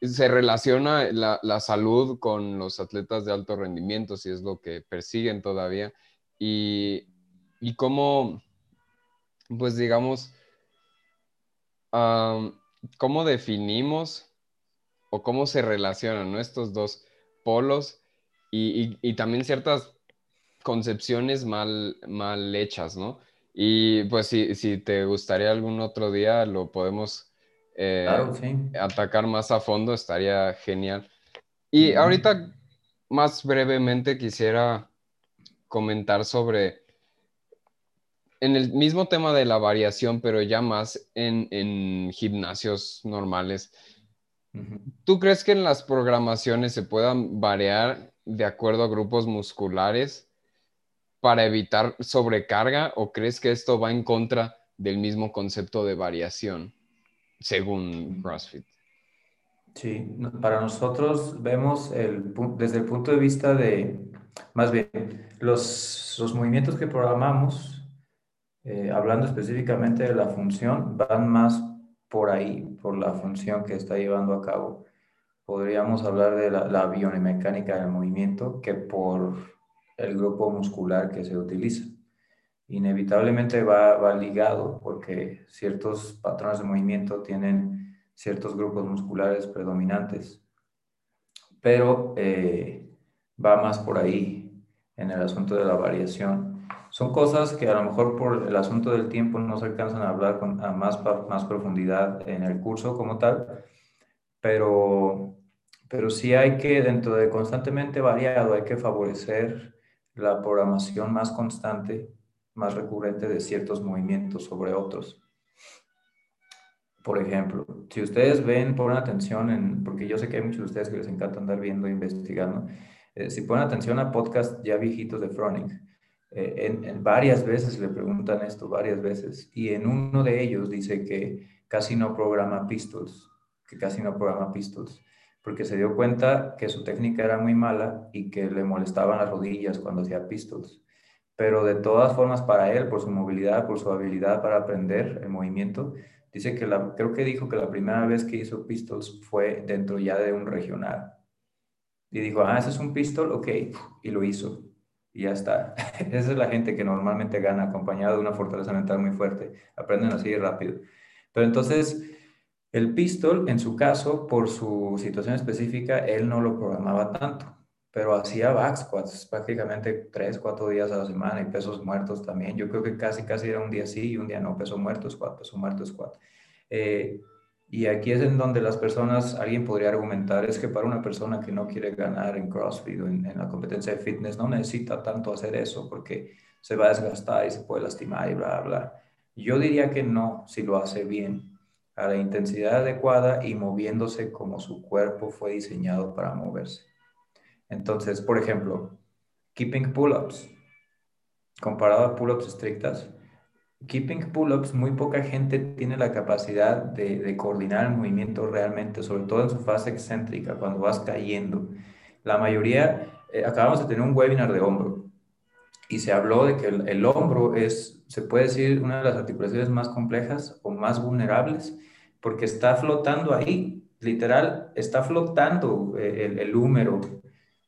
Speaker 1: se relaciona la, la, salud con los atletas de alto rendimiento, si es lo que persiguen todavía, y, y cómo, pues digamos, cómo definimos o cómo se relacionan estos dos polos y, también ciertas concepciones mal, mal hechas, ¿no? Y pues si, si te gustaría algún otro día, lo podemos eh, atacar más a fondo, estaría genial. Y ahorita, más brevemente, quisiera comentar sobre en el mismo tema de la variación, pero ya más en, gimnasios normales, ¿tú crees que en las programaciones se puedan variar de acuerdo a grupos musculares para evitar sobrecarga o crees que esto va en contra del mismo concepto de variación según CrossFit?
Speaker 2: Sí, para nosotros vemos el, desde el punto de vista de, más bien, los, los movimientos que programamos eh, hablando específicamente de la función, van más por ahí, por la función que está llevando a cabo. Podríamos hablar de la, biomecánica del movimiento que por el grupo muscular que se utiliza. Inevitablemente va, va ligado porque ciertos patrones de movimiento tienen ciertos grupos musculares predominantes, pero eh, va más por ahí en el asunto de la variación son cosas que a lo mejor por el asunto del tiempo no se alcanzan a hablar con a más, más profundidad en el curso como tal, pero, pero sí hay que, dentro de constantemente variado, hay que favorecer la programación más constante, más recurrente de ciertos movimientos sobre otros. Por ejemplo, si ustedes ven, ponen atención en, porque yo sé que hay muchos de ustedes que les encanta andar viendo e investigando, eh, si ponen atención a podcast ya viejitos de Froning, eh, en, varias veces le preguntan esto, varias veces, y en uno de ellos dice que casi no programa pistols, que casi no programa pistols, porque se dio cuenta que su técnica era muy mala y que le molestaban las rodillas cuando hacía pistols. Pero de todas formas, para él, por su movilidad, por su habilidad para aprender el movimiento, dice que la, creo que dijo que la primera vez que hizo pistols fue dentro ya de un regional. Y dijo, ah, ese es un pistol, ok, y lo hizo y ya está. Esa es la gente que normalmente gana acompañada de una fortaleza mental muy fuerte. Aprenden así rápido. Pero entonces, el pistol, en su caso, por su situación específica, él no lo programaba tanto, pero hacía back squats prácticamente tres, cuatro días a la semana y pesos muertos también. Yo creo que casi, casi era un día sí y un día no, peso muerto, squat, peso muerto, squat. Eh, y aquí es en donde las personas, alguien podría argumentar, es que para una persona que no quiere ganar en CrossFit o en, la competencia de fitness, no necesita tanto hacer eso porque se va a desgastar y se puede lastimar y bla, bla. Yo diría que no, si lo hace bien, a la intensidad adecuada y moviéndose como su cuerpo fue diseñado para moverse. Entonces, por ejemplo, keeping pull-ups. comparado a pull-ups estrictas, keeping pull-ups, muy poca gente tiene la capacidad de, coordinar el movimiento realmente, sobre todo en su fase excéntrica, cuando vas cayendo. La mayoría, eh, acabamos de tener un webinar de hombro y se habló de que el, el, hombro es, se puede decir, una de las articulaciones más complejas o más vulnerables, porque está flotando ahí, literal, está flotando eh, el, el, húmero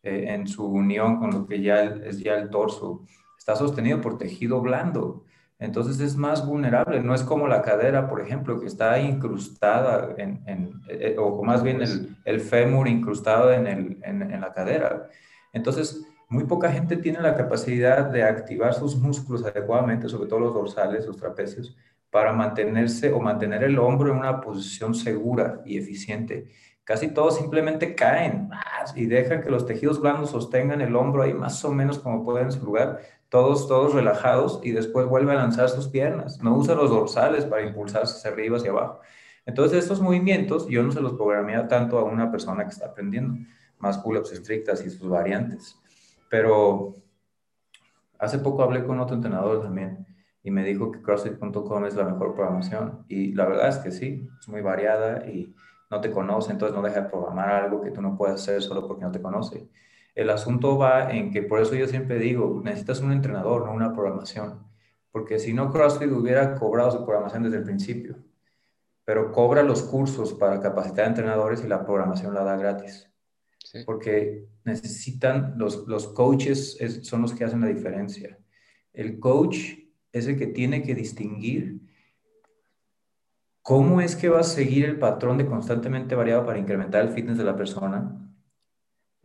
Speaker 2: eh, en su unión con lo que ya es ya el torso, está sostenido por tejido blando. Entonces es más vulnerable, no es como la cadera, por ejemplo, que está incrustada en, en eh, o más bien el, el fémur incrustado en, el, en, en, la cadera. Entonces, muy poca gente tiene la capacidad de activar sus músculos adecuadamente, sobre todo los dorsales, los trapecios, para mantenerse o mantener el hombro en una posición segura y eficiente. Casi todos simplemente caen y dejan que los tejidos blandos sostengan el hombro ahí más o menos como pueden en su lugar, todos, todos relajados y después vuelve a lanzar sus piernas. No usa los dorsales para impulsarse hacia arriba, hacia abajo. Entonces, estos movimientos yo no se los programé tanto a una persona que está aprendiendo, más pull-ups estrictas y sus variantes. Pero hace poco hablé con otro entrenador también y me dijo que CrossFit.com es la mejor programación. Y la verdad es que sí, es muy variada y no te conoce, entonces no deja de programar algo que tú no puedes hacer solo porque no te conoce. El asunto va en que, por eso yo siempre digo, necesitas un entrenador, no una programación. Porque si no, CrossFit hubiera cobrado su programación desde el principio. Pero cobra los cursos para capacitar entrenadores y la programación la da gratis. Sí. Porque necesitan, los, los coaches es, son los que hacen la diferencia. El coach es el que tiene que distinguir cómo es que va a seguir el patrón de constantemente variado para incrementar el fitness de la persona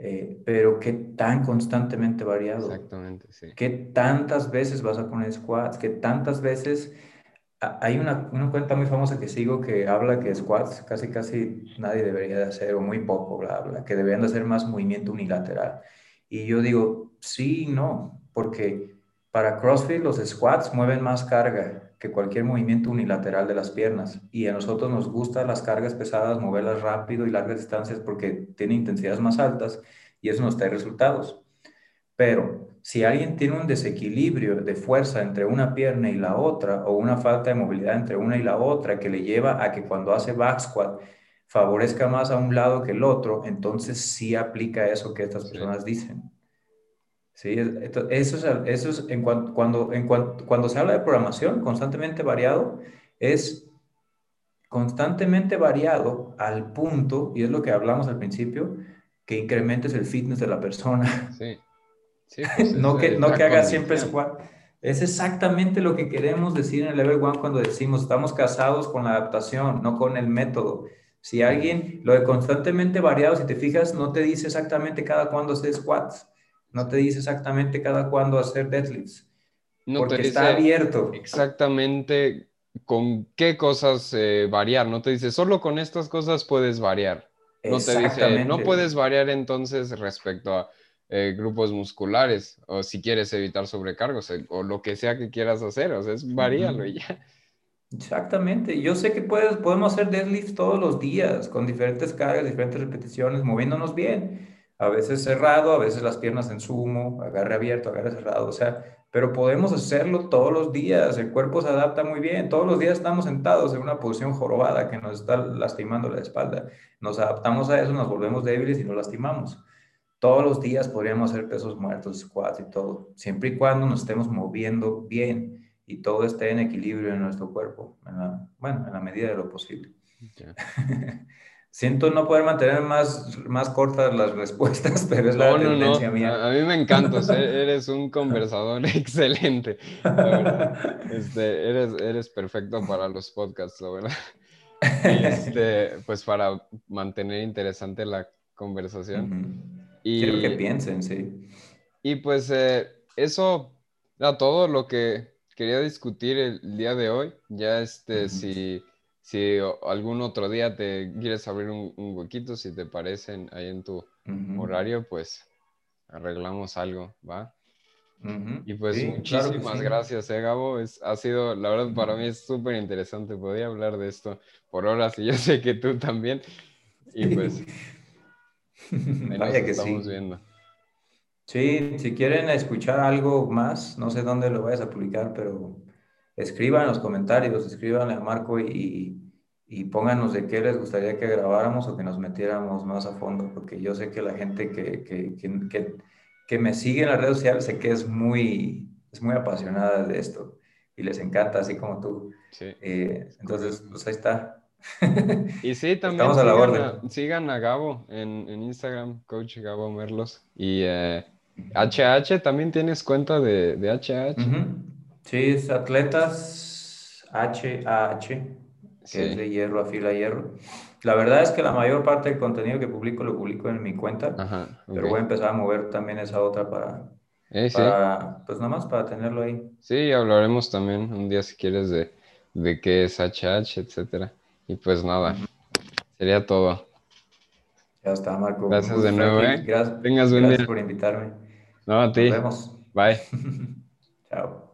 Speaker 2: eh, pero qué tan constantemente variado.
Speaker 1: Exactamente, sí.
Speaker 2: ¿Qué tantas veces vas a poner squats? ¿Qué tantas veces... Hay una, una, cuenta muy famosa que sigo que habla que squats casi casi nadie debería de hacer o muy poco, bla, bla, que deberían de hacer más movimiento unilateral. Y yo digo, sí, no, porque para CrossFit los squats mueven más carga que cualquier movimiento unilateral de las piernas. Y a nosotros nos gustan las cargas pesadas, moverlas rápido y largas distancias porque tiene intensidades más altas y eso nos da resultados. Pero si alguien tiene un desequilibrio de fuerza entre una pierna y la otra o una falta de movilidad entre una y la otra que le lleva a que cuando hace back squat favorezca más a un lado que el otro, entonces sí aplica eso que estas personas dicen. Sí, eso es, eso es en cuanto, cuando, en cuanto, cuando se habla de programación constantemente variado, es constantemente variado al punto, y es lo que hablamos al principio, que incrementes el fitness de la persona. Sí. Sí pues no que, no que hagas siempre squat. Es exactamente lo que queremos decir en el level 1 cuando decimos estamos casados con la adaptación, no con el método. Si alguien lo de constantemente variado, si te fijas, no te dice exactamente cada cuándo hace squats no te dice exactamente cada cuándo hacer deadlifts. No porque te dice está abierto.
Speaker 1: Exactamente con qué cosas eh, variar. No te dice, solo con estas cosas puedes variar. No te dice, no puedes variar entonces respecto a eh, grupos musculares o si quieres evitar sobrecargos eh, o lo que sea que quieras hacer. O sea, es varíalo y ya.
Speaker 2: Exactamente. Yo sé que puedes, podemos hacer deadlifts todos los días con diferentes cargas, diferentes repeticiones, moviéndonos bien a veces cerrado, a veces las piernas en sumo, agarre abierto, agarre cerrado, o sea, pero podemos hacerlo todos los días, el cuerpo se adapta muy bien, todos los días estamos sentados en una posición jorobada que nos está lastimando la espalda, nos adaptamos a eso, nos volvemos débiles y nos lastimamos. Todos los días podríamos hacer pesos muertos, squats y todo, siempre y cuando nos estemos moviendo bien y todo esté en equilibrio en nuestro cuerpo, bueno, en la medida de lo posible. Siento no poder mantener más, más cortas las respuestas, pero es la tendencia mía.
Speaker 1: A, mí me encanta, eres un conversador excelente. Este, eres, eres perfecto para los podcasts, la verdad. Este, pues para mantener interesante la conversación.
Speaker 2: Y, Quiero que piensen, sí.
Speaker 1: Y pues eh, eso era todo lo que quería discutir el día de hoy. Ya este, si si algún otro día te quieres abrir un, huequito, si te parecen ahí en tu horario, pues arreglamos algo, ¿va? Y pues muchísimas gracias, eh, Gabo. Es, ha sido, la verdad, para mí es súper interesante. Podría hablar de esto por horas y yo sé que tú también. Y pues,
Speaker 2: Vaya que estamos viendo. Sí, si quieren escuchar algo más, no sé dónde lo vayas a publicar, pero escriban en los comentarios, escriban a Marco y, y pónganos de qué les gustaría que grabáramos o que nos metiéramos más a fondo, porque yo sé que la gente que, que, que, que me sigue en las redes sociales sé que es muy, es muy apasionada de esto y les encanta, así como tú. Sí. Eh, entonces, pues ahí está.
Speaker 1: Y sí, también sigan a, sigan, a, Gabo en, en, Instagram, Coach Gabo Merlos. Y eh, HH, ¿también tienes cuenta de, de HH?
Speaker 2: Sí, es Atletas HAH, que es de hierro a fila hierro. La verdad es que la mayor parte del contenido que publico lo publico en mi cuenta, pero voy a empezar a mover también esa otra para, eh, pues nada más para tenerlo ahí.
Speaker 1: Sí, hablaremos también un día si quieres de, de qué es HH, etcétera. Y pues nada, sería todo.
Speaker 2: Ya está, Marco.
Speaker 1: Gracias de nuevo, ¿eh?
Speaker 2: Gracias, Tengas buen gracias por invitarme.
Speaker 1: No, a ti.
Speaker 2: Nos vemos.
Speaker 1: Bye.
Speaker 2: Chao.